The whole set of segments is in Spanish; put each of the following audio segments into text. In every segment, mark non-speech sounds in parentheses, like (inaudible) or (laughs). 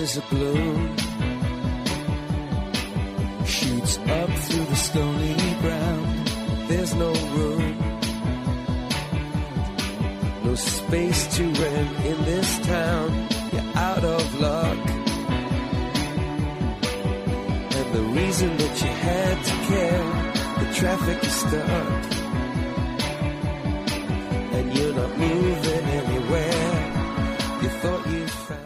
is a blue Shoots up through the stony ground. There's no room. No space to rent in this town. You're out of luck. And the reason that you had to care, the traffic is stuck. And you're not moving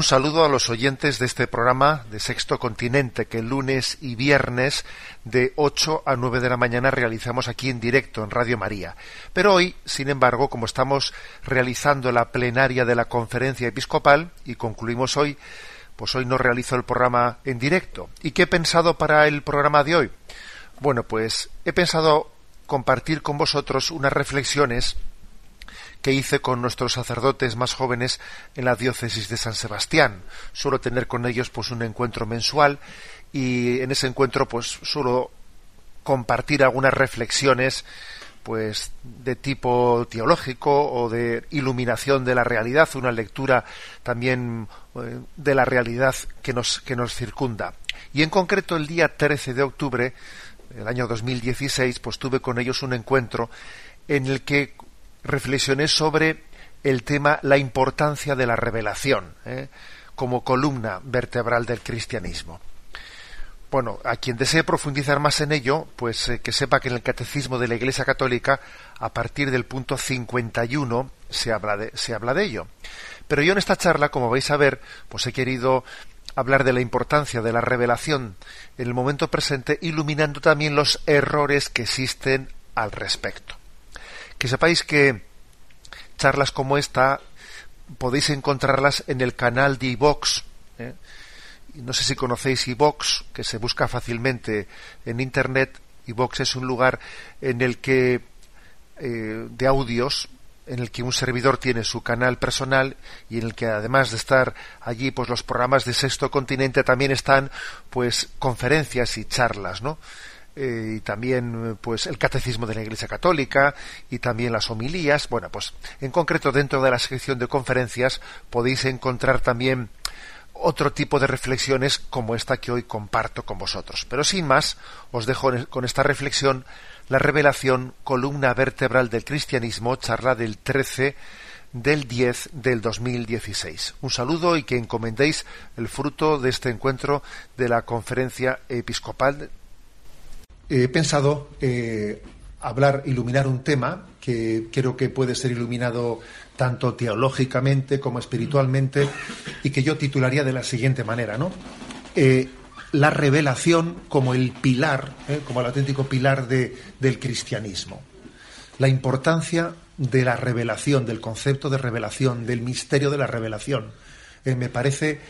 Un saludo a los oyentes de este programa de Sexto Continente que lunes y viernes de 8 a 9 de la mañana realizamos aquí en directo en Radio María. Pero hoy, sin embargo, como estamos realizando la plenaria de la conferencia episcopal y concluimos hoy, pues hoy no realizo el programa en directo. ¿Y qué he pensado para el programa de hoy? Bueno, pues he pensado compartir con vosotros unas reflexiones que hice con nuestros sacerdotes más jóvenes en la diócesis de San Sebastián. Suelo tener con ellos pues un encuentro mensual y en ese encuentro pues suelo compartir algunas reflexiones pues de tipo teológico o de iluminación de la realidad, una lectura también eh, de la realidad que nos, que nos circunda. Y en concreto el día 13 de octubre del año 2016 pues tuve con ellos un encuentro en el que reflexioné sobre el tema la importancia de la revelación ¿eh? como columna vertebral del cristianismo. Bueno, a quien desee profundizar más en ello, pues eh, que sepa que en el Catecismo de la Iglesia Católica, a partir del punto 51, se habla de, se habla de ello. Pero yo en esta charla, como vais a ver, pues he querido hablar de la importancia de la revelación en el momento presente, iluminando también los errores que existen al respecto. Que sepáis que charlas como esta podéis encontrarlas en el canal de iVox. ¿eh? No sé si conocéis iVox, que se busca fácilmente en internet. iVox es un lugar en el que eh, de audios en el que un servidor tiene su canal personal y en el que además de estar allí pues los programas de Sexto Continente también están pues conferencias y charlas, ¿no? Eh, y también pues el catecismo de la Iglesia Católica y también las homilías. Bueno, pues en concreto dentro de la sección de conferencias podéis encontrar también otro tipo de reflexiones como esta que hoy comparto con vosotros. Pero sin más, os dejo con esta reflexión la revelación, columna vertebral del cristianismo, charla del 13 del 10 del 2016. Un saludo y que encomendéis el fruto de este encuentro de la conferencia episcopal. He pensado eh, hablar, iluminar un tema que creo que puede ser iluminado tanto teológicamente como espiritualmente y que yo titularía de la siguiente manera, ¿no? Eh, la revelación como el pilar, ¿eh? como el auténtico pilar de, del cristianismo. La importancia de la revelación, del concepto de revelación, del misterio de la revelación. Me parece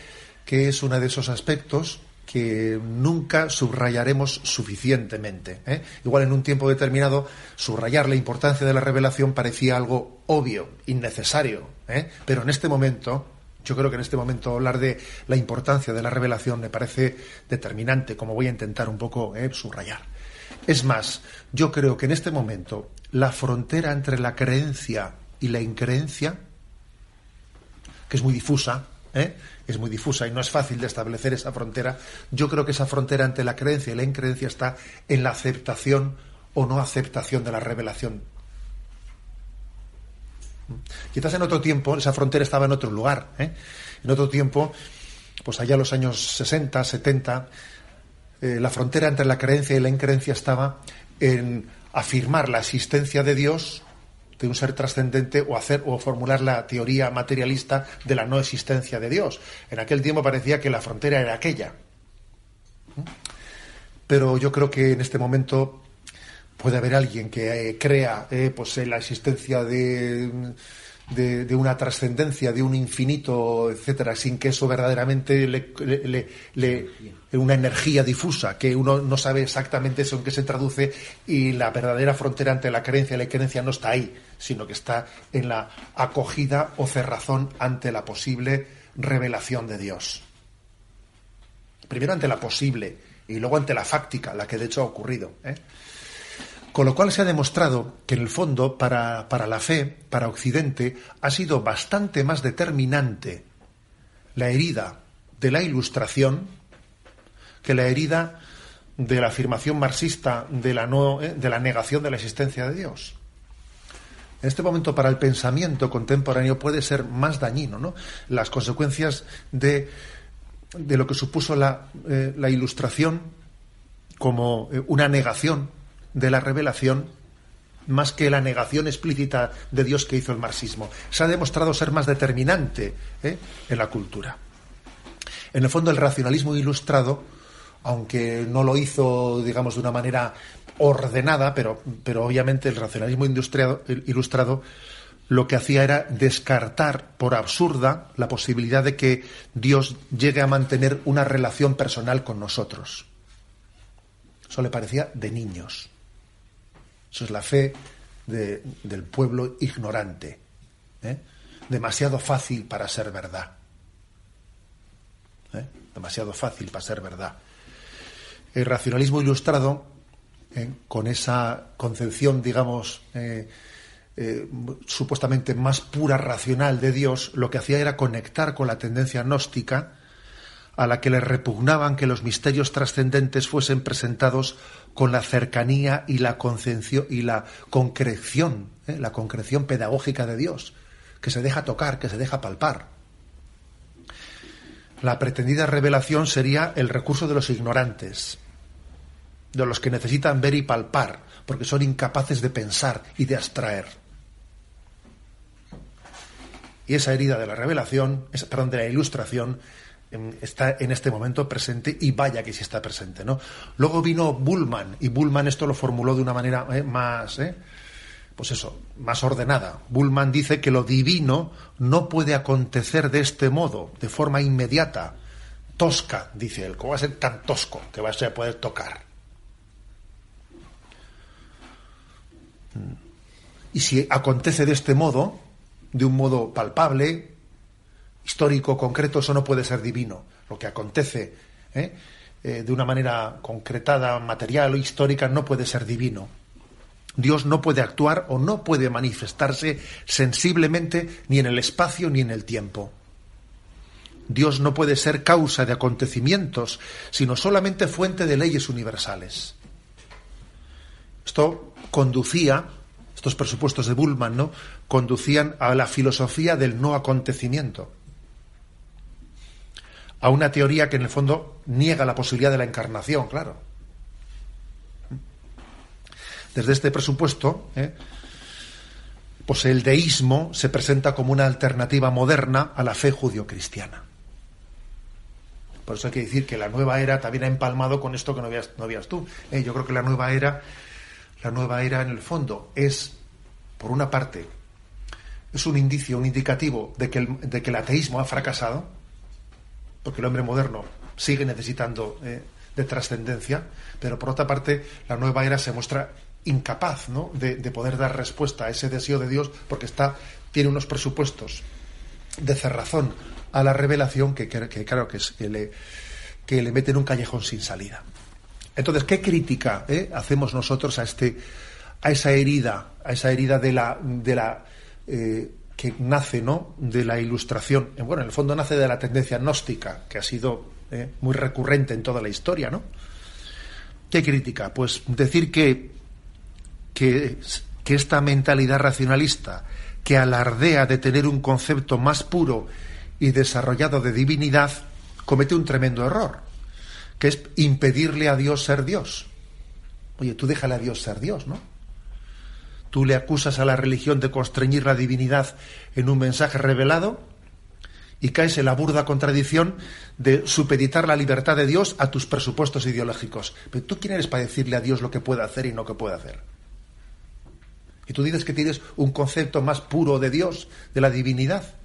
que es uno de esos aspectos que nunca subrayaremos suficientemente. ¿eh? Igual en un tiempo determinado subrayar la importancia de la revelación parecía algo obvio, innecesario, ¿eh? pero en este momento, yo creo que en este momento hablar de la importancia de la revelación me parece determinante, como voy a intentar un poco ¿eh? subrayar. Es más, yo creo que en este momento la frontera entre la creencia y la increencia, que es muy difusa, ¿eh? Es muy difusa y no es fácil de establecer esa frontera. Yo creo que esa frontera entre la creencia y la increencia está en la aceptación o no aceptación de la revelación. Quizás en otro tiempo esa frontera estaba en otro lugar. ¿eh? En otro tiempo, pues allá en los años 60, 70, eh, la frontera entre la creencia y la increencia estaba en afirmar la existencia de Dios de un ser trascendente o hacer o formular la teoría materialista de la no existencia de Dios. En aquel tiempo parecía que la frontera era aquella. Pero yo creo que en este momento puede haber alguien que eh, crea eh, pues, en la existencia de, de, una trascendencia, de un infinito, etcétera, sin que eso verdaderamente le, le, una energía difusa, que uno no sabe exactamente eso en qué se traduce y la verdadera frontera entre la creencia y la creencia no está ahí, sino que está en la acogida o cerrazón ante la posible revelación de Dios. Primero ante la posible y luego ante la fáctica, la que de hecho ha ocurrido. ¿eh? Con lo cual se ha demostrado que en el fondo para, la fe, para Occidente, ha sido bastante más determinante la herida de la ilustración que la herida de la afirmación marxista de la, eh, de la negación de la existencia de Dios. En este momento para el pensamiento contemporáneo puede ser más dañino, ¿no? Las consecuencias de, de lo que supuso la, eh, ilustración como eh, una negación de la revelación más que la negación explícita de Dios que hizo el marxismo. Se ha demostrado ser más determinante ¿eh? en la cultura. En el fondo, el racionalismo ilustrado, aunque no lo hizo, digamos, de una manera ordenada, pero, pero obviamente el racionalismo ilustrado lo que hacía era descartar por absurda la posibilidad de que Dios llegue a mantener una relación personal con nosotros. Eso le parecía de niños. Eso es la fe del pueblo ignorante. ¿eh? Demasiado fácil para ser verdad. ¿eh? Demasiado fácil para ser verdad. El racionalismo ilustrado, ¿eh? con esa concepción, digamos, supuestamente más pura racional de Dios, lo que hacía era conectar con la tendencia gnóstica a la que le repugnaban que los misterios trascendentes fuesen presentados con la cercanía y la y la concreción, ¿eh? la concreción pedagógica de Dios, que se deja tocar, que se deja palpar. La pretendida revelación sería el recurso de los ignorantes, de los que necesitan ver y palpar, porque son incapaces de pensar y de abstraer. Y esa herida de la revelación, perdón, de la ilustración, está en este momento presente y vaya que sí está presente, ¿no? Luego vino Bullman y Bullman esto lo formuló de una manera eh, más, eh, pues eso, más ordenada. Bullman dice que lo divino no puede acontecer de este modo, de forma inmediata, tosca, dice él. ¿Cómo va a ser tan tosco que va a poder tocar? Y si acontece de este modo, de un modo palpable, histórico, concreto, eso no puede ser divino. Lo que acontece ¿eh? Eh, de una manera concretada, material o histórica, no puede ser divino. Dios no puede actuar o no puede manifestarse sensiblemente ni en el espacio ni en el tiempo. Dios no puede ser causa de acontecimientos, sino solamente fuente de leyes universales. Esto conducía, estos presupuestos de Bullman, ¿no? conducían a la filosofía del no acontecimiento a una teoría que en el fondo niega la posibilidad de la encarnación, claro. Desde este presupuesto, ¿eh? pues el deísmo se presenta como una alternativa moderna a la fe judio-cristiana. Por eso hay que decir que la nueva era también ha empalmado con esto que no veas, no tú. ¿eh? Yo creo que la nueva era, la nueva era en el fondo es, por una parte, es un indicio, un indicativo de que de que el ateísmo ha fracasado, porque el hombre moderno sigue necesitando eh, de trascendencia, pero por otra parte la nueva era se muestra incapaz ¿no? de, poder dar respuesta a ese deseo de Dios porque está, tiene unos presupuestos de cerrazón a la revelación que, claro que, es, que, le, que le mete en un callejón sin salida. Entonces, ¿qué crítica eh, hacemos nosotros a este a esa herida, a esa herida de la, de la eh, que nace ¿no? de la ilustración, eh, bueno, en el fondo nace de la tendencia gnóstica, que ha sido muy recurrente en toda la historia, ¿no? ¿Qué crítica? Pues decir que, que, que esta mentalidad racionalista, que alardea de tener un concepto más puro y desarrollado de divinidad, comete un tremendo error, que es impedirle a Dios ser Dios. Oye, tú déjale a Dios ser Dios, ¿no? Tú le acusas a la religión de constreñir la divinidad en un mensaje revelado y caes en la burda contradicción de supeditar la libertad de Dios a tus presupuestos ideológicos. Pero tú quién eres para decirle a Dios lo que puede hacer y no que puede hacer. Y tú dices que tienes un concepto más puro de Dios, de la divinidad,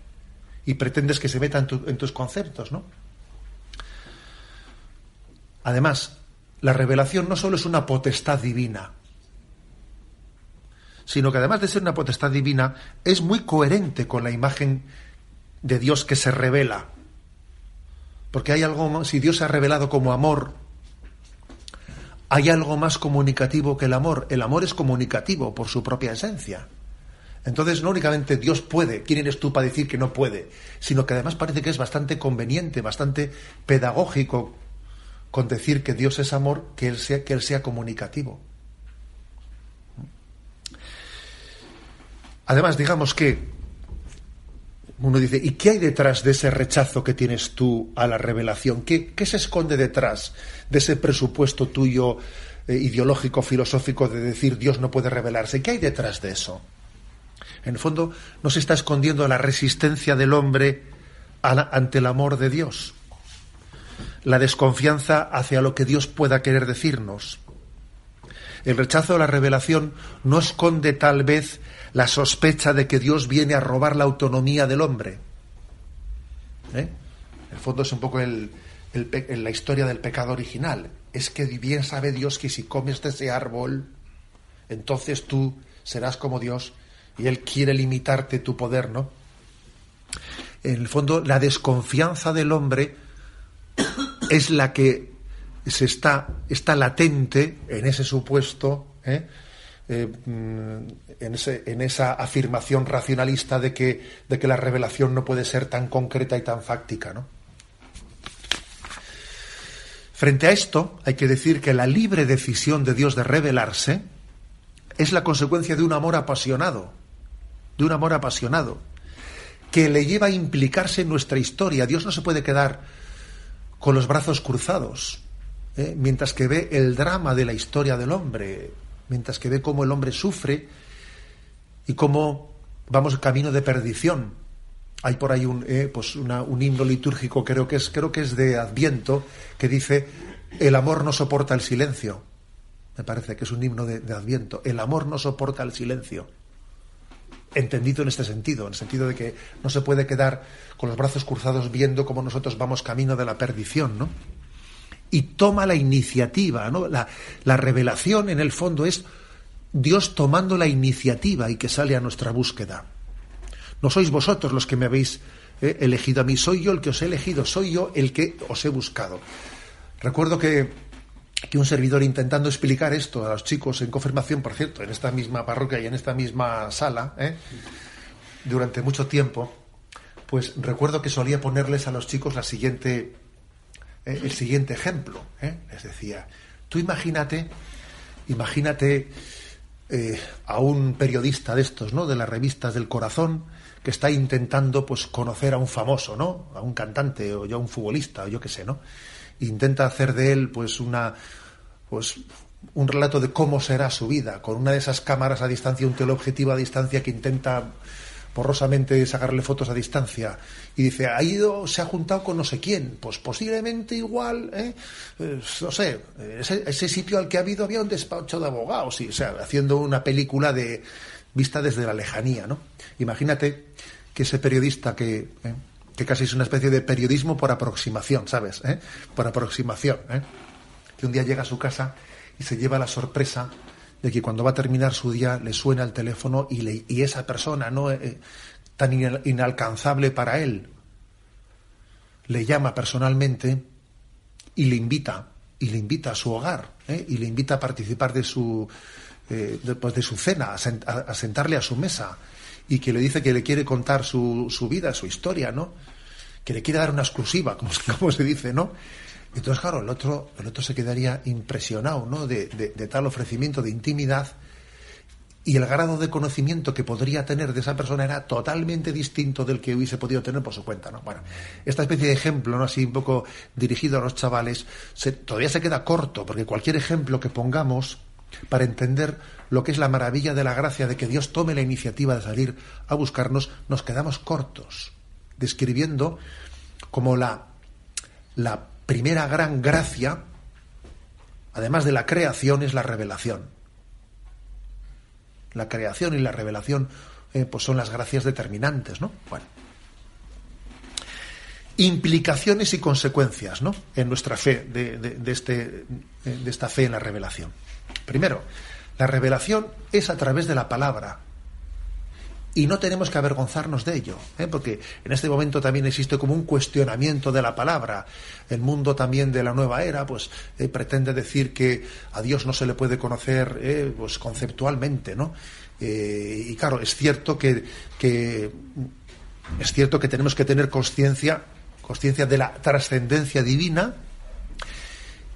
y pretendes que se meta en, en tus conceptos, ¿no? Además, la revelación no solo es una potestad divina, sino que además de ser una potestad divina, es muy coherente con la imagen de Dios que se revela. Porque hay algo si Dios se ha revelado como amor, hay algo más comunicativo que el amor. El amor es comunicativo por su propia esencia. Entonces, no únicamente Dios puede, ¿quién eres tú para decir que no puede? Sino que además parece que es bastante conveniente, bastante pedagógico con decir que Dios es amor, que Él sea, que él sea comunicativo. Además, digamos que uno dice, ¿y qué hay detrás de ese rechazo que tienes tú a la revelación? ¿Qué, se esconde detrás de ese presupuesto tuyo eh, ideológico, filosófico de decir Dios no puede revelarse? ¿Qué hay detrás de eso? En el fondo, no se está escondiendo la resistencia del hombre ante el amor de Dios, la desconfianza hacia lo que Dios pueda querer decirnos. El rechazo a la revelación no esconde tal vez la sospecha de que Dios viene a robar la autonomía del hombre. ¿Eh? En el fondo es un poco el, la historia del pecado original. Es que bien sabe Dios que si comes de ese árbol, entonces tú serás como Dios y Él quiere limitarte tu poder, ¿no? En el fondo, la desconfianza del hombre es la que se está, está latente en ese supuesto, ¿eh? Eh, mm, en, ese, en, esa afirmación racionalista de que, de que la revelación no puede ser tan concreta y tan fáctica. ¿no? Frente a esto, hay que decir que la libre decisión de Dios de revelarse es la consecuencia de un amor apasionado, de un amor apasionado, que le lleva a implicarse en nuestra historia. Dios no se puede quedar con los brazos cruzados, ¿eh? mientras que ve el drama de la historia del hombre, mientras que ve cómo el hombre sufre y cómo vamos camino de perdición. Hay por ahí un, eh, pues un himno litúrgico, creo que, es, creo que es de Adviento, que dice, el amor no soporta el silencio. Me parece que es un himno de Adviento. El amor no soporta el silencio. Entendido en este sentido, en el sentido de que no se puede quedar con los brazos cruzados viendo cómo nosotros vamos camino de la perdición, ¿no? y toma la iniciativa. ¿no? La, revelación, en el fondo, es Dios tomando la iniciativa y que sale a nuestra búsqueda. No sois vosotros los que me habéis eh, elegido a mí, soy yo el que os he elegido, soy yo el que os he buscado. Recuerdo que, que un servidor intentando explicar esto a los chicos en confirmación, por cierto, en esta misma parroquia y en esta misma sala, ¿eh? durante mucho tiempo, pues recuerdo que solía ponerles a los chicos la siguiente eh, el siguiente ejemplo. ¿eh? Les decía, tú imagínate, imagínate a un periodista de estos, ¿no? De las revistas del corazón, que está intentando, pues, conocer a un famoso, ¿no? A un cantante o ya un futbolista o yo qué sé, ¿no? Intenta hacer de él, pues, una, pues, un relato de cómo será su vida, con una de esas cámaras a distancia, un teleobjetivo a distancia que intenta porrosamente sacarle fotos a distancia y dice, ha ido, se ha juntado con no sé quién, pues posiblemente igual, ¿eh? Pues, no sé, ese, sitio al que ha habido había un despacho de abogados, o sea, haciendo una película de vista desde la lejanía, ¿no? Imagínate que ese periodista que, ¿eh? Que casi es una especie de periodismo por aproximación, ¿sabes? ¿Eh? Por aproximación, ¿eh? que un día llega a su casa y se lleva la sorpresa de que cuando va a terminar su día le suena el teléfono y, le, y esa persona no eh, tan inalcanzable para él le llama personalmente y le invita y le invita a su hogar ¿eh? y le invita a participar de su eh, de, pues de, su cena a, sentarle a su mesa y que le dice que le quiere contar su, su vida su historia no que le quiere dar una exclusiva como, se (laughs) dice no entonces, claro, el otro, el otro se quedaría impresionado ¿no? de, tal ofrecimiento de intimidad y el grado de conocimiento que podría tener de esa persona era totalmente distinto del que hubiese podido tener por su cuenta. ¿no? Bueno, esta especie de ejemplo, ¿no? así un poco dirigido a los chavales, todavía se queda corto, porque cualquier ejemplo que pongamos para entender lo que es la maravilla de la gracia de que Dios tome la iniciativa de salir a buscarnos, nos quedamos cortos, describiendo como la, la primera gran gracia, además de la creación, es la revelación. La creación y la revelación eh, pues son las gracias determinantes, ¿no? Bueno. Implicaciones y consecuencias, ¿no? En nuestra fe de, de, este, de esta fe en la revelación. Primero, la revelación es a través de la palabra. Y no tenemos que avergonzarnos de ello, ¿eh? porque en este momento también existe como un cuestionamiento de la palabra. El mundo también de la nueva era, pues eh, pretende decir que a Dios no se le puede conocer eh, pues, conceptualmente, ¿no? y claro, es cierto que, que, es cierto que tenemos que tener conciencia, conciencia de la trascendencia divina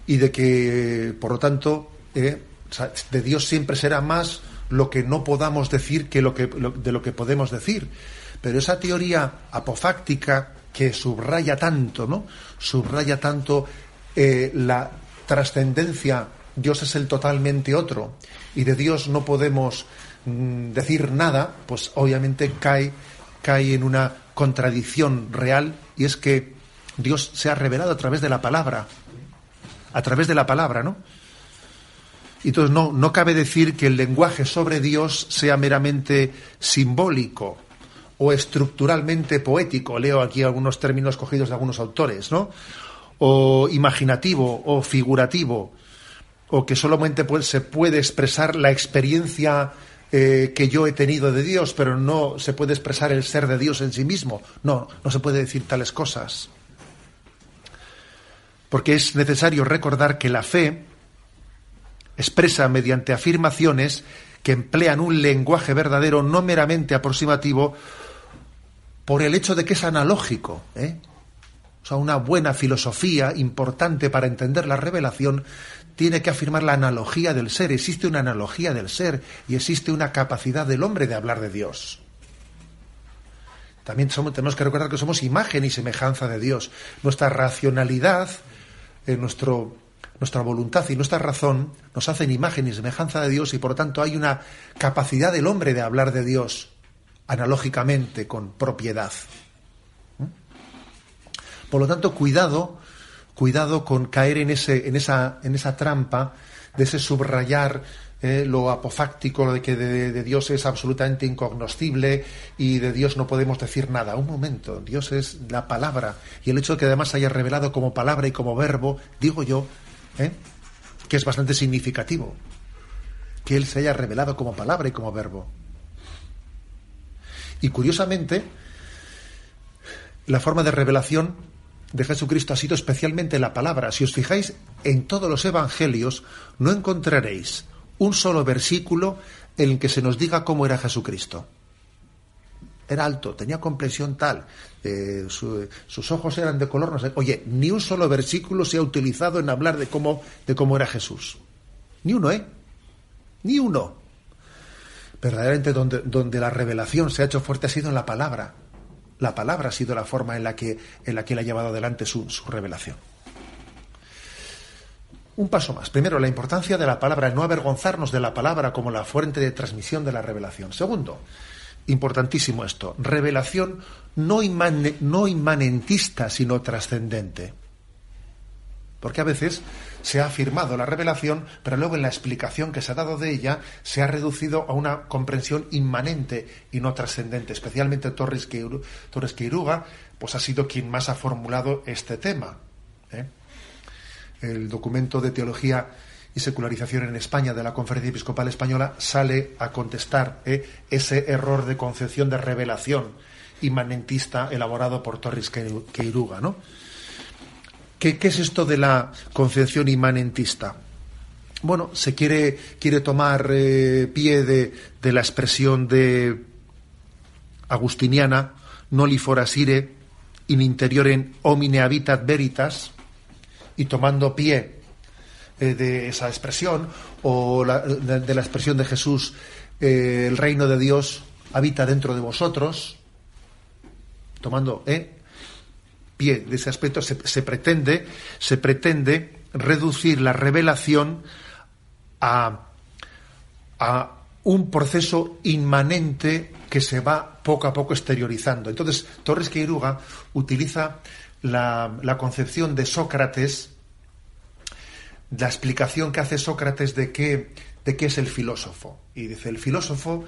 y de que, por lo tanto, de Dios siempre será más lo que no podamos decir que, lo que de lo que podemos decir. Pero esa teoría apofáctica que subraya tanto, ¿no? Subraya tanto eh, la trascendencia, Dios es el totalmente otro, y de Dios no podemos mm, decir nada, pues obviamente cae, cae en una contradicción real, y es que Dios se ha revelado a través de la palabra, a través de la palabra, ¿no? Entonces no, no cabe decir que el lenguaje sobre Dios sea meramente simbólico o estructuralmente poético. Leo aquí algunos términos cogidos de algunos autores, ¿no? O imaginativo o figurativo, o que solamente se puede expresar la experiencia eh, que yo he tenido de Dios, pero no se puede expresar el ser de Dios en sí mismo. No, no se puede decir tales cosas. Porque es necesario recordar que la fe expresa mediante afirmaciones que emplean un lenguaje verdadero, no meramente aproximativo, por el hecho de que es analógico. ¿eh? O sea, una buena filosofía importante para entender la revelación tiene que afirmar la analogía del ser. Existe una analogía del ser y existe una capacidad del hombre de hablar de Dios. También tenemos que recordar que somos imagen y semejanza de Dios. Nuestra racionalidad, en nuestro nuestra voluntad y nuestra razón nos hacen imagen y semejanza de Dios y por lo tanto hay una capacidad del hombre de hablar de Dios analógicamente, con propiedad. ¿Mm? Por lo tanto, cuidado, cuidado con caer en, ese, en, esa, en esa trampa de ese subrayar eh, lo apofáctico de que de, Dios es absolutamente incognoscible y de Dios no podemos decir nada. Un momento, Dios es la palabra y el hecho de que además haya revelado como palabra y como verbo, digo yo, ¿eh? que es bastante significativo, que Él se haya revelado como palabra y como verbo. Y curiosamente, la forma de revelación de Jesucristo ha sido especialmente la palabra. Si os fijáis, en todos los evangelios no encontraréis un solo versículo en el que se nos diga cómo era Jesucristo era alto, tenía complexión tal, eh, sus ojos eran de color, no sé. Oye, ni un solo versículo se ha utilizado en hablar de cómo, de cómo era Jesús. Ni uno, ¿eh? Ni uno. Verdaderamente donde, donde la revelación se ha hecho fuerte ha sido en la palabra. La palabra ha sido la forma en la que, en la que él ha llevado adelante su, su revelación. Un paso más. Primero, la importancia de la palabra, no avergonzarnos de la palabra como la fuente de transmisión de la revelación. Segundo, importantísimo esto, revelación no, no inmanentista, sino trascendente. Porque a veces se ha afirmado la revelación, pero luego en la explicación que se ha dado de ella se ha reducido a una comprensión inmanente y no trascendente. Especialmente Torres, Queiruga pues ha sido quien más ha formulado este tema. ¿eh? El documento de teología y secularización en España de la Conferencia Episcopal Española sale a contestar eh, ese error de concepción de revelación inmanentista elaborado por Torres Queiruga. ¿no? ¿Qué, es esto de la concepción inmanentista? Bueno, se quiere, quiere tomar eh, pie de, la expresión de agustiniana, noli forasire, in interiorem homine habitat veritas, y tomando pie eh, de esa expresión, o de, la expresión de Jesús, eh, el reino de Dios habita dentro de vosotros, tomando eh, pie de ese aspecto, se, pretende, se pretende reducir la revelación a, a un proceso inmanente que se va poco a poco exteriorizando. Entonces, Torres Queiruga utiliza la, la concepción de Sócrates la explicación que hace Sócrates de qué, de qué es el filósofo. Y dice, el filósofo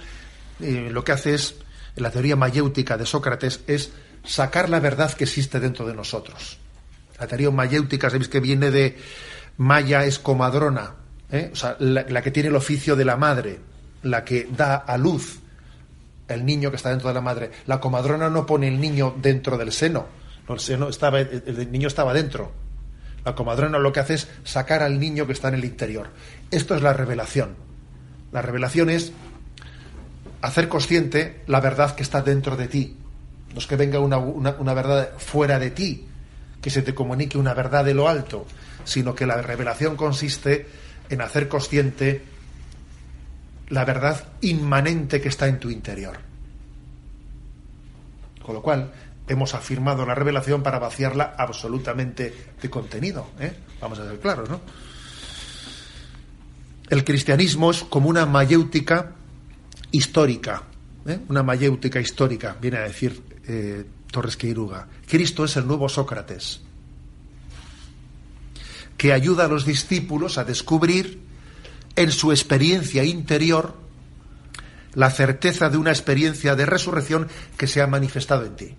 eh, lo que hace es, la teoría mayéutica de Sócrates, es sacar la verdad que existe dentro de nosotros. La teoría mayéutica, sabéis que viene de Maya es comadrona, ¿eh? o sea, la, que tiene el oficio de la madre, la que da a luz el niño que está dentro de la madre. La comadrona no pone el niño dentro del seno, el, seno estaba, el niño estaba dentro. La comadrona lo que hace es sacar al niño que está en el interior. Esto es la revelación. La revelación es hacer consciente la verdad que está dentro de ti. No es que venga una, una verdad fuera de ti, que se te comunique una verdad de lo alto, sino que la revelación consiste en hacer consciente la verdad inmanente que está en tu interior. Con lo cual, hemos afirmado la revelación para vaciarla absolutamente de contenido. ¿eh? Vamos a ser claros, ¿no? El cristianismo es como una mayéutica histórica, ¿eh? una mayéutica histórica, viene a decir eh, Torres Queiruga. Cristo es el nuevo Sócrates, que ayuda a los discípulos a descubrir en su experiencia interior la certeza de una experiencia de resurrección que se ha manifestado en ti.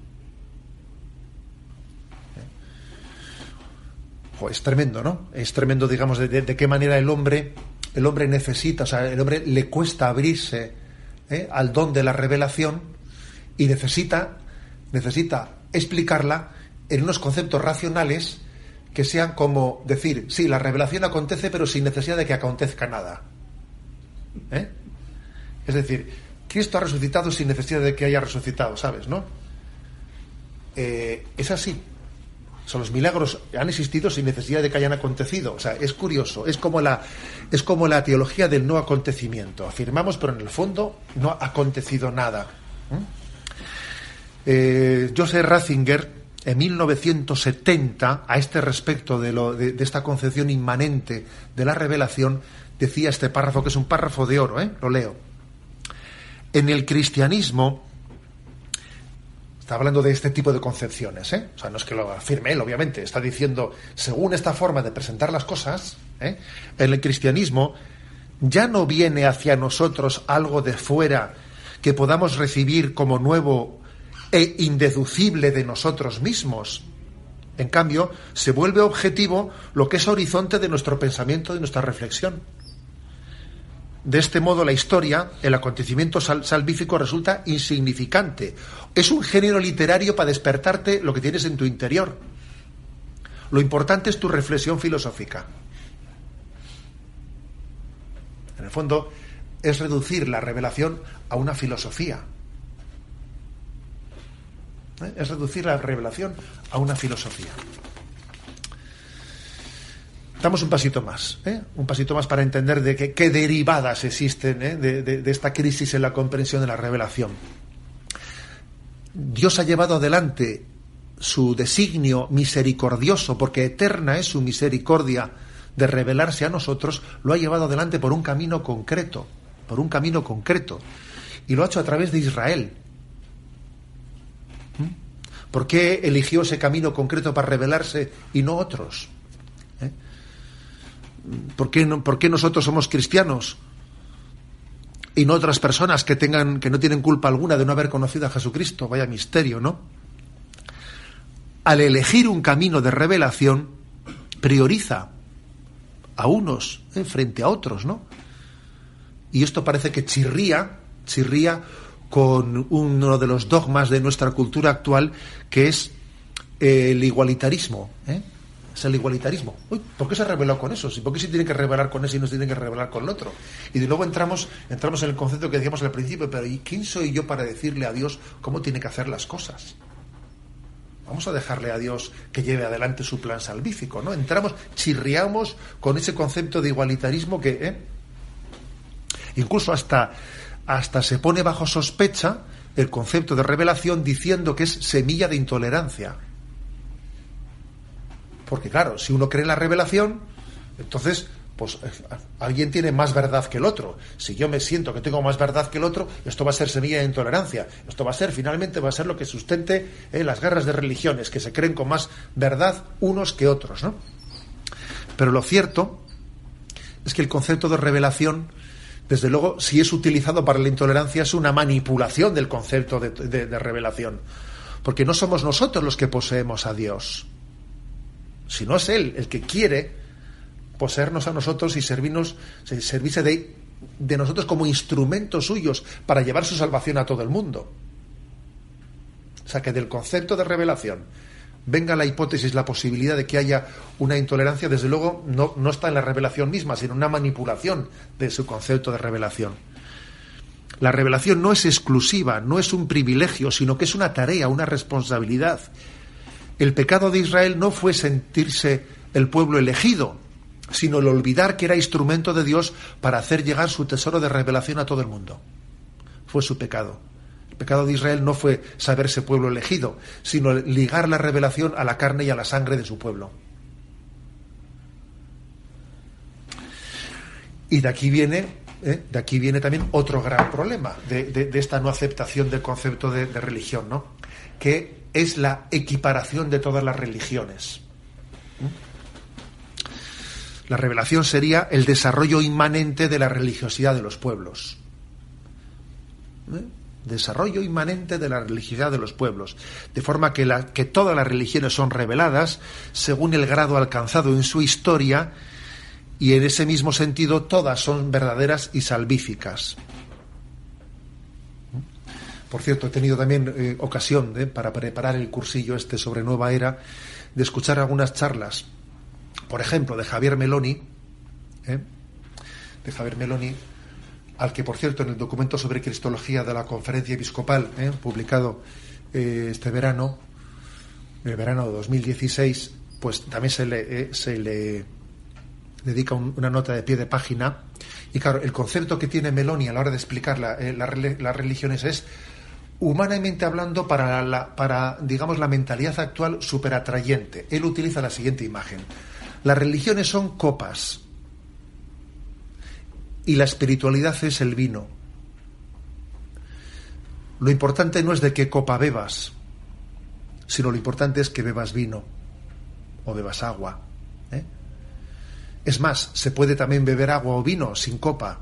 Es tremendo, ¿no? Es tremendo, digamos, de, qué manera el hombre, el hombre necesita, o sea, el hombre le cuesta abrirse ¿eh? al don de la revelación y necesita, necesita explicarla en unos conceptos racionales que sean como decir, sí, la revelación acontece, pero sin necesidad de que acontezca nada. ¿Eh? Es decir, Cristo ha resucitado sin necesidad de que haya resucitado, ¿sabes? ¿No? Eh, es así. Son los milagros han existido sin necesidad de que hayan acontecido. O sea, es curioso. Es como la, es como la teología del no acontecimiento. Afirmamos, pero en el fondo no ha acontecido nada. ¿Mm? Eh, Joseph Ratzinger, en 1970, a este respecto de, lo, de, esta concepción inmanente de la revelación, decía este párrafo, que es un párrafo de oro, ¿eh? lo leo. En el cristianismo, Está hablando de este tipo de concepciones, ¿eh? O sea, no es que lo afirme él, obviamente. Está diciendo, según esta forma de presentar las cosas, ¿eh? el cristianismo ya no viene hacia nosotros algo de fuera que podamos recibir como nuevo e indeducible de nosotros mismos. En cambio, se vuelve objetivo lo que es horizonte de nuestro pensamiento, de nuestra reflexión. De este modo, la historia, el acontecimiento salvífico resulta insignificante. Es un género literario para despertarte lo que tienes en tu interior. Lo importante es tu reflexión filosófica. En el fondo, es reducir la revelación a una filosofía. ¿Eh? Es reducir la revelación a una filosofía. Damos un pasito más, ¿eh? un pasito más para entender de qué, derivadas existen ¿eh? de, esta crisis en la comprensión de la revelación. Dios ha llevado adelante su designio misericordioso, porque eterna es su misericordia de revelarse a nosotros, lo ha llevado adelante por un camino concreto, por un camino concreto, y lo ha hecho a través de Israel. ¿Mm? ¿Por qué eligió ese camino concreto para revelarse y no otros? ¿Por qué, no, ¿Por qué nosotros somos cristianos? y no otras personas que tengan que no tienen culpa alguna de no haber conocido a Jesucristo, vaya misterio, ¿no? Al elegir un camino de revelación prioriza a unos en frente a otros, ¿no? Y esto parece que chirría, chirría con uno de los dogmas de nuestra cultura actual que es el igualitarismo, ¿eh? Es el igualitarismo. Uy, ¿Por qué se reveló con eso? ¿Por qué se tiene que revelar con ese y no se tiene que revelar con el otro? Y de nuevo entramos, entramos en el concepto que decíamos al principio, pero ¿y quién soy yo para decirle a Dios cómo tiene que hacer las cosas? Vamos a dejarle a Dios que lleve adelante su plan salvífico, ¿no? Entramos, chirriamos con ese concepto de igualitarismo que, ¿eh? incluso hasta, hasta se pone bajo sospecha el concepto de revelación diciendo que es semilla de intolerancia. Porque claro, si uno cree la revelación, entonces, pues eh, alguien tiene más verdad que el otro. Si yo me siento que tengo más verdad que el otro, esto va a ser semilla de intolerancia. Esto va a ser, finalmente, va a ser lo que sustente eh, las guerras de religiones, que se creen con más verdad unos que otros, ¿no? Pero lo cierto, es que el concepto de revelación, desde luego, si es utilizado para la intolerancia, es una manipulación del concepto de, revelación. Porque no somos nosotros los que poseemos a Dios, sino es Él el que quiere poseernos a nosotros y servirnos, servirse de, de nosotros como instrumentos suyos para llevar su salvación a todo el mundo. O sea que del concepto de revelación venga la hipótesis, la posibilidad de que haya una intolerancia, desde luego no, no está en la revelación misma, sino en una manipulación de su concepto de revelación. La revelación no es exclusiva, no es un privilegio, sino que es una tarea, una responsabilidad. El pecado de Israel no fue sentirse el pueblo elegido, sino el olvidar que era instrumento de Dios para hacer llegar su tesoro de revelación a todo el mundo. Fue su pecado. El pecado de Israel no fue saberse pueblo elegido, sino ligar la revelación a la carne y a la sangre de su pueblo. Y de aquí viene, ¿eh? de aquí viene también otro gran problema de, esta no aceptación del concepto de, religión, ¿no? Que es la equiparación de todas las religiones. La revelación sería el desarrollo inmanente de la religiosidad de los pueblos. ¿Eh? desarrollo inmanente de la religiosidad de los pueblos, de forma que, la, que todas las religiones son reveladas según el grado alcanzado en su historia y en ese mismo sentido todas son verdaderas y salvíficas. Por cierto, he tenido también eh, ocasión eh, para preparar el cursillo este sobre Nueva Era de escuchar algunas charlas, por ejemplo, de Javier Meloni, eh, de Javier Meloni, al que, por cierto, en el documento sobre Cristología de la Conferencia Episcopal, ¿eh? publicado eh, este verano, el verano de 2016, pues también se le, eh, se le dedica una nota de pie de página. Y claro, el concepto que tiene Meloni a la hora de explicar las religiones es, humanamente hablando, para, la, para, digamos, la mentalidad actual súper atrayente. Él utiliza la siguiente imagen. Las religiones son copas y la espiritualidad es el vino. Lo importante no es de qué copa bebas, sino lo importante es que bebas vino o bebas agua. ¿eh? Es más, se puede también beber agua o vino sin copa,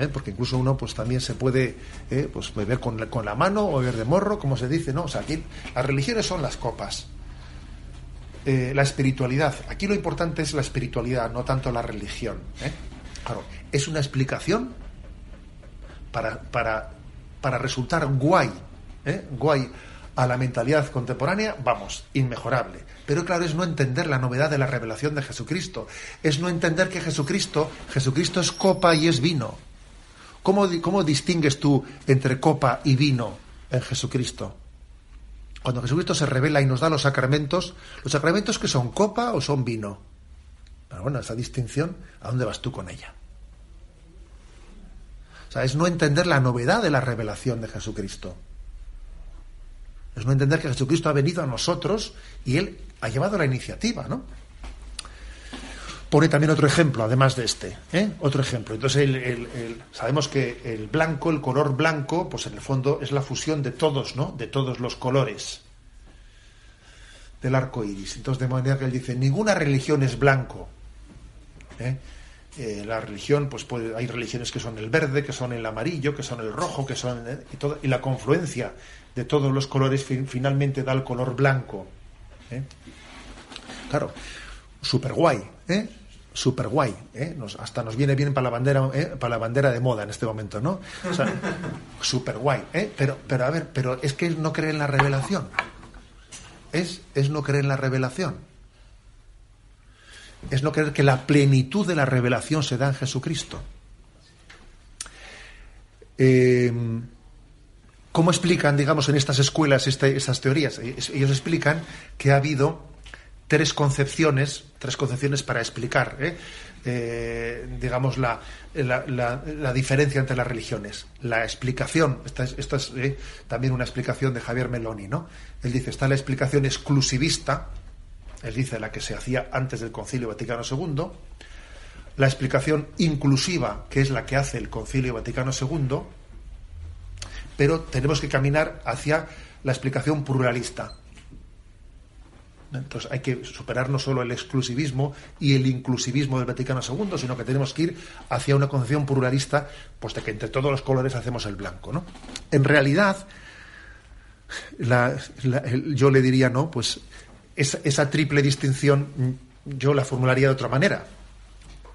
¿eh? porque incluso uno pues también se puede ¿eh? pues, beber con la, con la, mano o beber de morro, como se dice, ¿no? O sea, aquí las religiones son las copas. la espiritualidad, aquí lo importante es la espiritualidad, no tanto la religión. Claro, es una explicación para, para, para resultar guay, ¿eh? guay a la mentalidad contemporánea, vamos, inmejorable. Pero claro, es no entender la novedad de la revelación de Jesucristo. Es no entender que Jesucristo, Jesucristo es copa y es vino. ¿Cómo, cómo distingues tú entre copa y vino en Jesucristo? Cuando Jesucristo se revela y nos da los sacramentos, ¿los sacramentos que son copa o son vino? Pero bueno, esa distinción, ¿a dónde vas tú con ella? O sea, es no entender la novedad de la revelación de Jesucristo. Es no entender que Jesucristo ha venido a nosotros y Él ha llevado la iniciativa, ¿no? Pone también otro ejemplo, además de este, ¿eh? otro ejemplo. Entonces, sabemos que el blanco, el color blanco, pues en el fondo es la fusión de todos, ¿no? De todos los colores del arco iris. Entonces, de manera que él dice: ninguna religión es blanco, ¿eh? Eh, la religión, pues hay religiones que son el verde, que son el amarillo, que son el rojo, que son ¿eh? y, y, la confluencia de todos los colores finalmente da el color blanco. Claro, super guay, ¿eh? Super guay, hasta nos viene bien para la bandera, para la bandera de moda en este momento, ¿no? O sea, (laughs) super guay, pero, pero a ver, pero es que no cree en la revelación, es, es no creer en la revelación es no creer que la plenitud de la revelación se da en Jesucristo. Eh, ¿Cómo explican, digamos, en estas escuelas este, estas teorías? Ellos explican que ha habido tres concepciones, tres concepciones para explicar, ¿eh? Eh, digamos, la, la, diferencia entre las religiones. La explicación, esta es, esta es también una explicación de Javier Meloni, ¿no? Él dice, está la explicación exclusivista, él dice la que se hacía antes del Concilio Vaticano II, la explicación inclusiva, que es la que hace el Concilio Vaticano II, pero tenemos que caminar hacia la explicación pluralista. Entonces hay que superar no solo el exclusivismo y el inclusivismo del Vaticano II, sino que tenemos que ir hacia una concepción pluralista, pues de que entre todos los colores hacemos el blanco. ¿no? En realidad, yo le diría, no, pues esa, esa triple distinción yo la formularía de otra manera.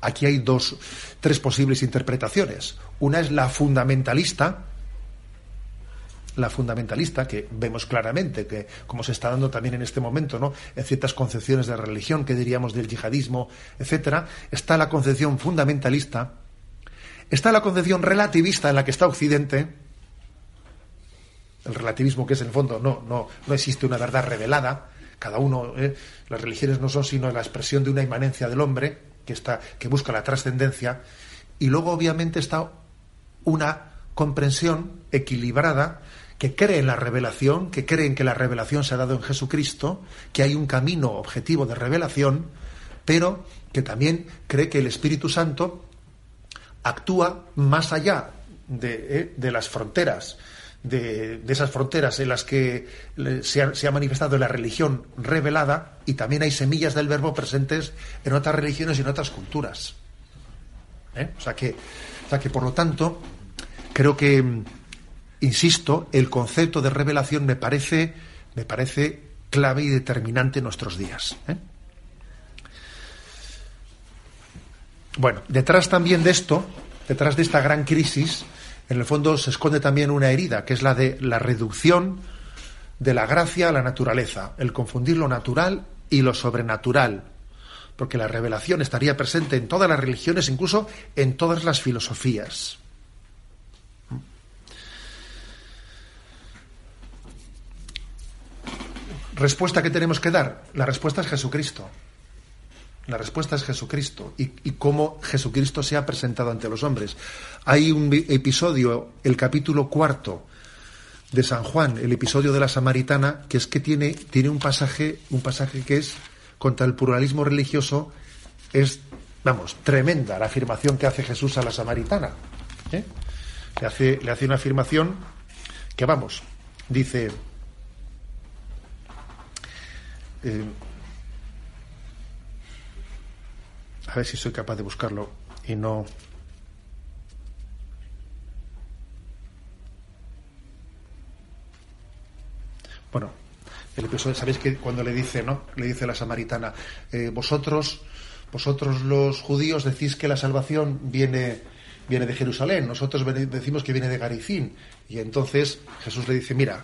Aquí hay dos, tres posibles interpretaciones. Una es la fundamentalista, la fundamentalista, que vemos claramente que, como se está dando también en este momento, ¿no? en ciertas concepciones de religión, que diríamos del yihadismo, etcétera, está la concepción fundamentalista, está la concepción relativista en la que está Occidente, el relativismo que es en el fondo no, no, no existe una verdad revelada, cada uno, ¿eh? las religiones no son sino la expresión de una inmanencia del hombre que está, que busca la trascendencia, y luego obviamente está una comprensión equilibrada que cree en la revelación, que cree en que la revelación se ha dado en Jesucristo, que hay un camino objetivo de revelación, pero que también cree que el Espíritu Santo actúa más allá de, eh, las fronteras, de, esas fronteras en las que se ha, manifestado la religión revelada y también hay semillas del verbo presentes en otras religiones y en otras culturas. ¿Eh? O, sea que, o sea que, por lo tanto, creo que insisto, el concepto de revelación me parece, me parece clave y determinante en nuestros días. ¿eh? Bueno, detrás también de esto, detrás de esta gran crisis, en el fondo se esconde también una herida, que es la de la reducción de la gracia a la naturaleza, el confundir lo natural y lo sobrenatural, porque la revelación estaría presente en todas las religiones, incluso en todas las filosofías. Respuesta que tenemos que dar? La respuesta es Jesucristo. La respuesta es Jesucristo y, cómo Jesucristo se ha presentado ante los hombres. Hay un episodio, el capítulo cuarto de San Juan, el episodio de la Samaritana, que es que tiene, tiene un pasaje, un pasaje que es contra el pluralismo religioso, es, vamos, tremenda la afirmación que hace Jesús a la Samaritana. ¿eh? Le, hace, le hace una afirmación que, vamos, dice, eh, a ver si soy capaz de buscarlo y no. Bueno, el episodio, sabéis que cuando le dice, ¿no? Le dice la samaritana, eh, vosotros, vosotros los judíos decís que la salvación viene, viene de Jerusalén, nosotros decimos que viene de Garicín. Y entonces Jesús le dice, mira,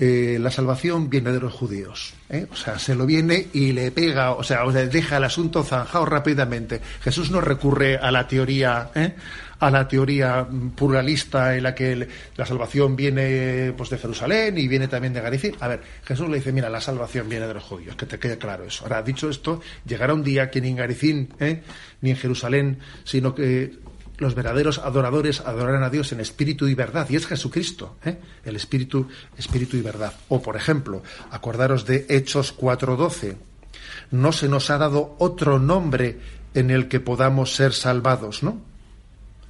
eh, la salvación viene de los judíos. ¿eh? O sea, se lo viene y le pega, o sea, deja el asunto zanjado rápidamente. Jesús no recurre a la teoría, ¿eh? a la teoría pluralista en la que la salvación viene pues, de Jerusalén y viene también de Galicia. A ver, Jesús le dice, mira, la salvación viene de los judíos, que te quede claro eso. Ahora, dicho esto, llegará un día que ni en Garicín ni en Jerusalén, sino que los verdaderos adoradores adorarán a Dios en espíritu y verdad, y es Jesucristo, ¿eh? el espíritu, espíritu y verdad. O, por ejemplo, acordaros de Hechos 4:12, no se nos ha dado otro nombre en el que podamos ser salvados, ¿no?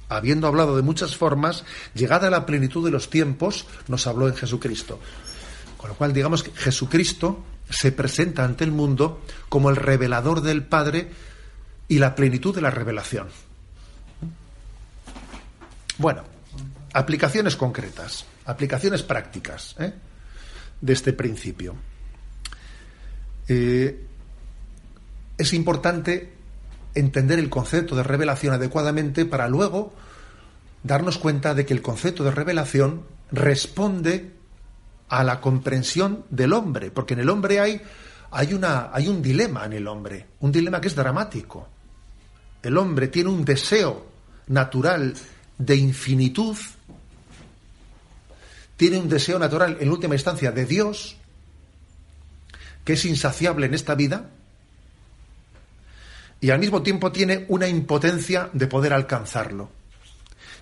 Habiendo hablado de muchas formas, llegada la plenitud de los tiempos, nos habló en Jesucristo. Con lo cual, digamos que Jesucristo se presenta ante el mundo como el revelador del Padre y la plenitud de la revelación. Bueno, aplicaciones concretas, aplicaciones prácticas ¿eh? de este principio. Eh, es importante entender el concepto de revelación adecuadamente para luego darnos cuenta de que el concepto de revelación responde a la comprensión del hombre, porque en el hombre hay, hay, una, hay un dilema en el hombre, un dilema que es dramático. El hombre tiene un deseo natural de infinitud, tiene un deseo natural, en última instancia, de Dios, que es insaciable en esta vida, y al mismo tiempo tiene una impotencia de poder alcanzarlo.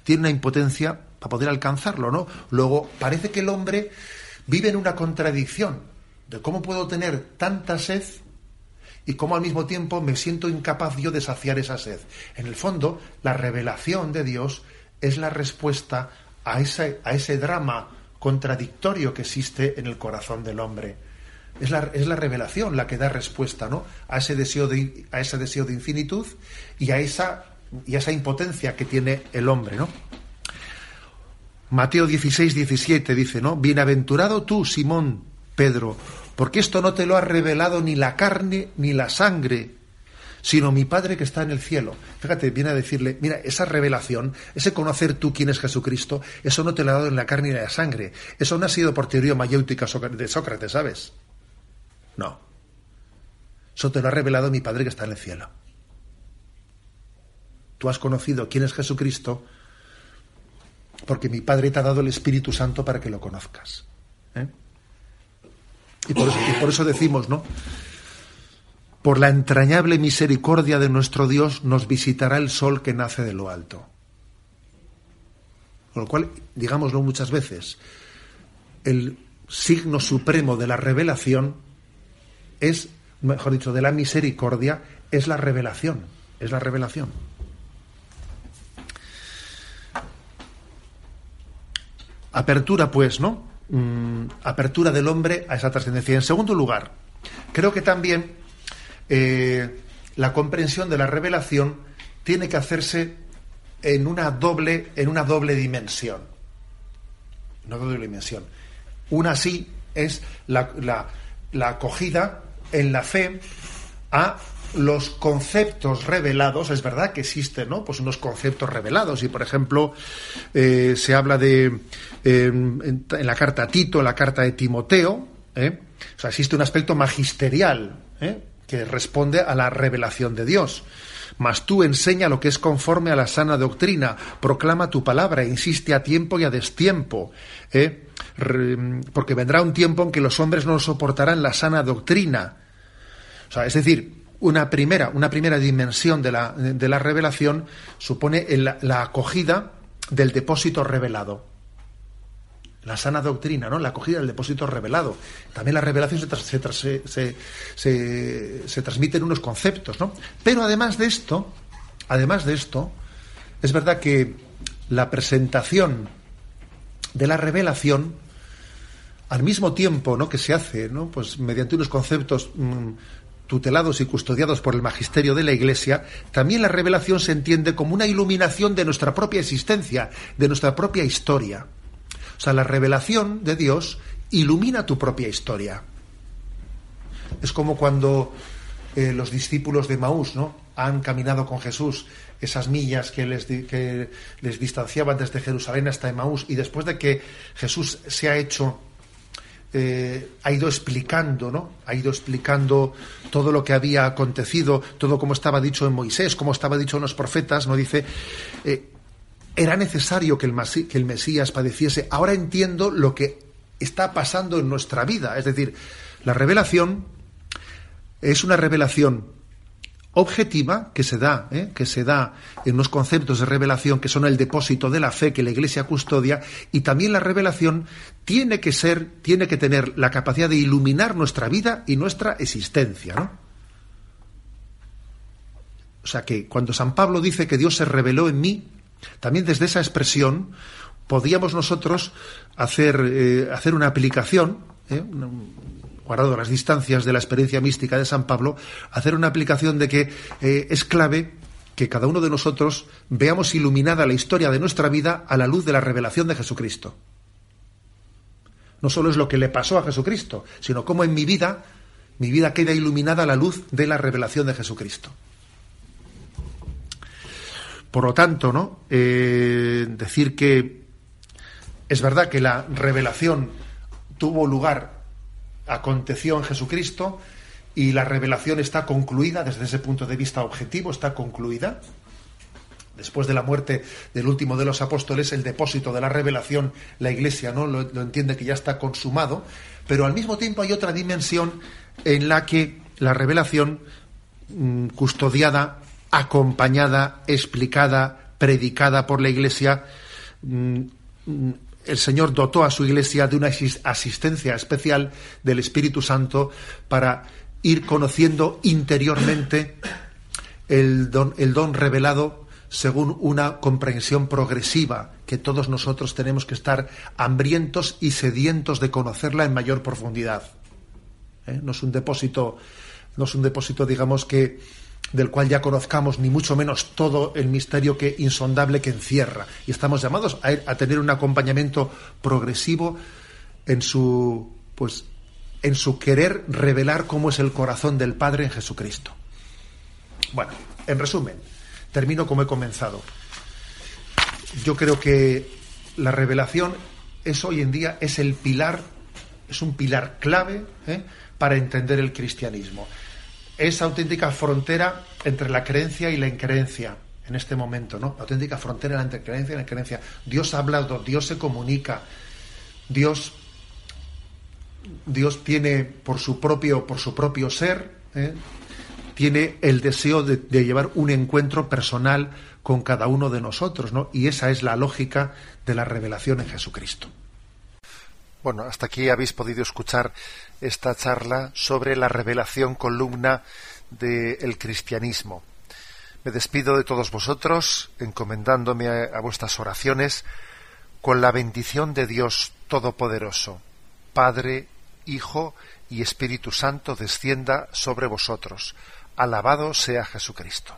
Tiene una impotencia para poder alcanzarlo, ¿no? Luego, parece que el hombre vive en una contradicción de cómo puedo tener tanta sed y cómo al mismo tiempo me siento incapaz yo de saciar esa sed. En el fondo, la revelación de Dios es la respuesta a ese, a ese drama contradictorio que existe en el corazón del hombre. Es la, es la revelación la que da respuesta ¿no? a, ese deseo de, a ese deseo de infinitud y a esa, y a esa impotencia que tiene el hombre. ¿no? Mateo 16, 17 dice, ¿no? Bienaventurado tú, Simón Pedro, porque esto no te lo ha revelado ni la carne ni la sangre, sino mi Padre que está en el cielo. Fíjate, viene a decirle, mira, esa revelación, ese conocer tú quién es Jesucristo, eso no te lo ha dado en la carne ni la sangre. Eso no ha sido por teoría mayéutica de Sócrates, ¿sabes? No. Eso te lo ha revelado mi Padre que está en el cielo. Tú has conocido quién es Jesucristo porque mi Padre te ha dado el Espíritu Santo para que lo conozcas. ¿eh? Y por eso decimos, ¿no? Por la entrañable misericordia de nuestro Dios nos visitará el sol que nace de lo alto. Con lo cual, digámoslo muchas veces, el signo supremo de la revelación es, mejor dicho, de la misericordia, es la revelación, es la revelación. Apertura, pues, ¿no? Mm, apertura del hombre a esa trascendencia. En segundo lugar, creo que también eh, la comprensión de la revelación tiene que hacerse en una doble, en una doble dimensión. Una doble dimensión. Una sí es la, la, acogida en la fe a los conceptos revelados, es verdad que existen, ¿no? Pues unos conceptos revelados. Y por ejemplo, eh, se habla de en, la carta a Tito, en la carta de Timoteo, ¿eh? o sea, existe un aspecto magisterial. Que responde a la revelación de Dios. Mas tú enseña lo que es conforme a la sana doctrina, proclama tu palabra, insiste a tiempo y a destiempo, ¿eh? porque vendrá un tiempo en que los hombres no soportarán la sana doctrina. O sea, es decir, una primera, una primera dimensión de la, de la revelación supone la acogida del depósito revelado la sana doctrina, ¿no? la acogida del depósito revelado. También la revelación se, se, se, transmite en unos conceptos, ¿no? Pero además de esto, además de esto, es verdad que la presentación de la revelación, al mismo tiempo ¿no? que se hace, ¿no? pues mediante unos conceptos mm, tutelados y custodiados por el magisterio de la Iglesia, también la revelación se entiende como una iluminación de nuestra propia existencia, de nuestra propia historia. O sea, la revelación de Dios ilumina tu propia historia. Es como cuando eh, los discípulos de Maús, ¿no? Han caminado con Jesús esas millas que les, que les distanciaban desde Jerusalén hasta Maús y después de que Jesús se ha hecho eh, ha ido explicando, ¿no? Ha ido explicando todo lo que había acontecido, todo como estaba dicho en Moisés, como estaba dicho en los profetas, ¿no? Dice, eh, era necesario que el, Mesías padeciese. Ahora entiendo lo que está pasando en nuestra vida. Es decir, la revelación es una revelación objetiva que se da, ¿eh? que se da en unos conceptos de revelación que son el depósito de la fe que la Iglesia custodia, y también la revelación tiene que ser, tiene que tener la capacidad de iluminar nuestra vida y nuestra existencia, ¿no? O sea que cuando San Pablo dice que Dios se reveló en mí, también desde esa expresión podíamos nosotros hacer, eh, hacer una aplicación, eh, guardado las distancias de la experiencia mística de San Pablo, hacer una aplicación de que eh, es clave que cada uno de nosotros veamos iluminada la historia de nuestra vida a la luz de la revelación de Jesucristo. No solo es lo que le pasó a Jesucristo, sino cómo en mi vida, mi vida queda iluminada a la luz de la revelación de Jesucristo. Por lo tanto, ¿no? Eh, decir que es verdad que la revelación tuvo lugar, aconteció en Jesucristo, y la revelación está concluida desde ese punto de vista objetivo, está concluida. Después de la muerte del último de los apóstoles, el depósito de la revelación, la Iglesia no lo, entiende que ya está consumado, pero al mismo tiempo hay otra dimensión en la que la revelación mm, custodiada acompañada, explicada, predicada por la Iglesia. Mm, el Señor dotó a su Iglesia de una asistencia especial del Espíritu Santo para ir conociendo interiormente el don, el don revelado según una comprensión progresiva que todos nosotros tenemos que estar hambrientos y sedientos de conocerla en mayor profundidad. ¿eh? no es un depósito, no es un depósito, digamos que del cual ya conozcamos ni mucho menos todo el misterio que insondable que encierra. Y estamos llamados a, tener un acompañamiento progresivo en su pues en su querer revelar cómo es el corazón del Padre en Jesucristo. Bueno, en resumen, termino como he comenzado. Yo creo que la revelación es hoy en día es el pilar, es un pilar clave ¿eh? para entender el cristianismo. Es auténtica frontera entre la creencia y la increencia en este momento, ¿no? auténtica frontera entre creencia y la increencia. Dios ha hablado, Dios se comunica, Dios Dios tiene por su propio, por su propio ser, ¿eh? tiene el deseo de, de, llevar un encuentro personal con cada uno de nosotros, ¿no? Y esa es la lógica de la revelación en Jesucristo. Bueno, hasta aquí habéis podido escuchar esta charla sobre la revelación columna del cristianismo. Me despido de todos vosotros, encomendándome a, vuestras oraciones, con la bendición de Dios Todopoderoso, Padre, Hijo y Espíritu Santo descienda sobre vosotros. Alabado sea Jesucristo.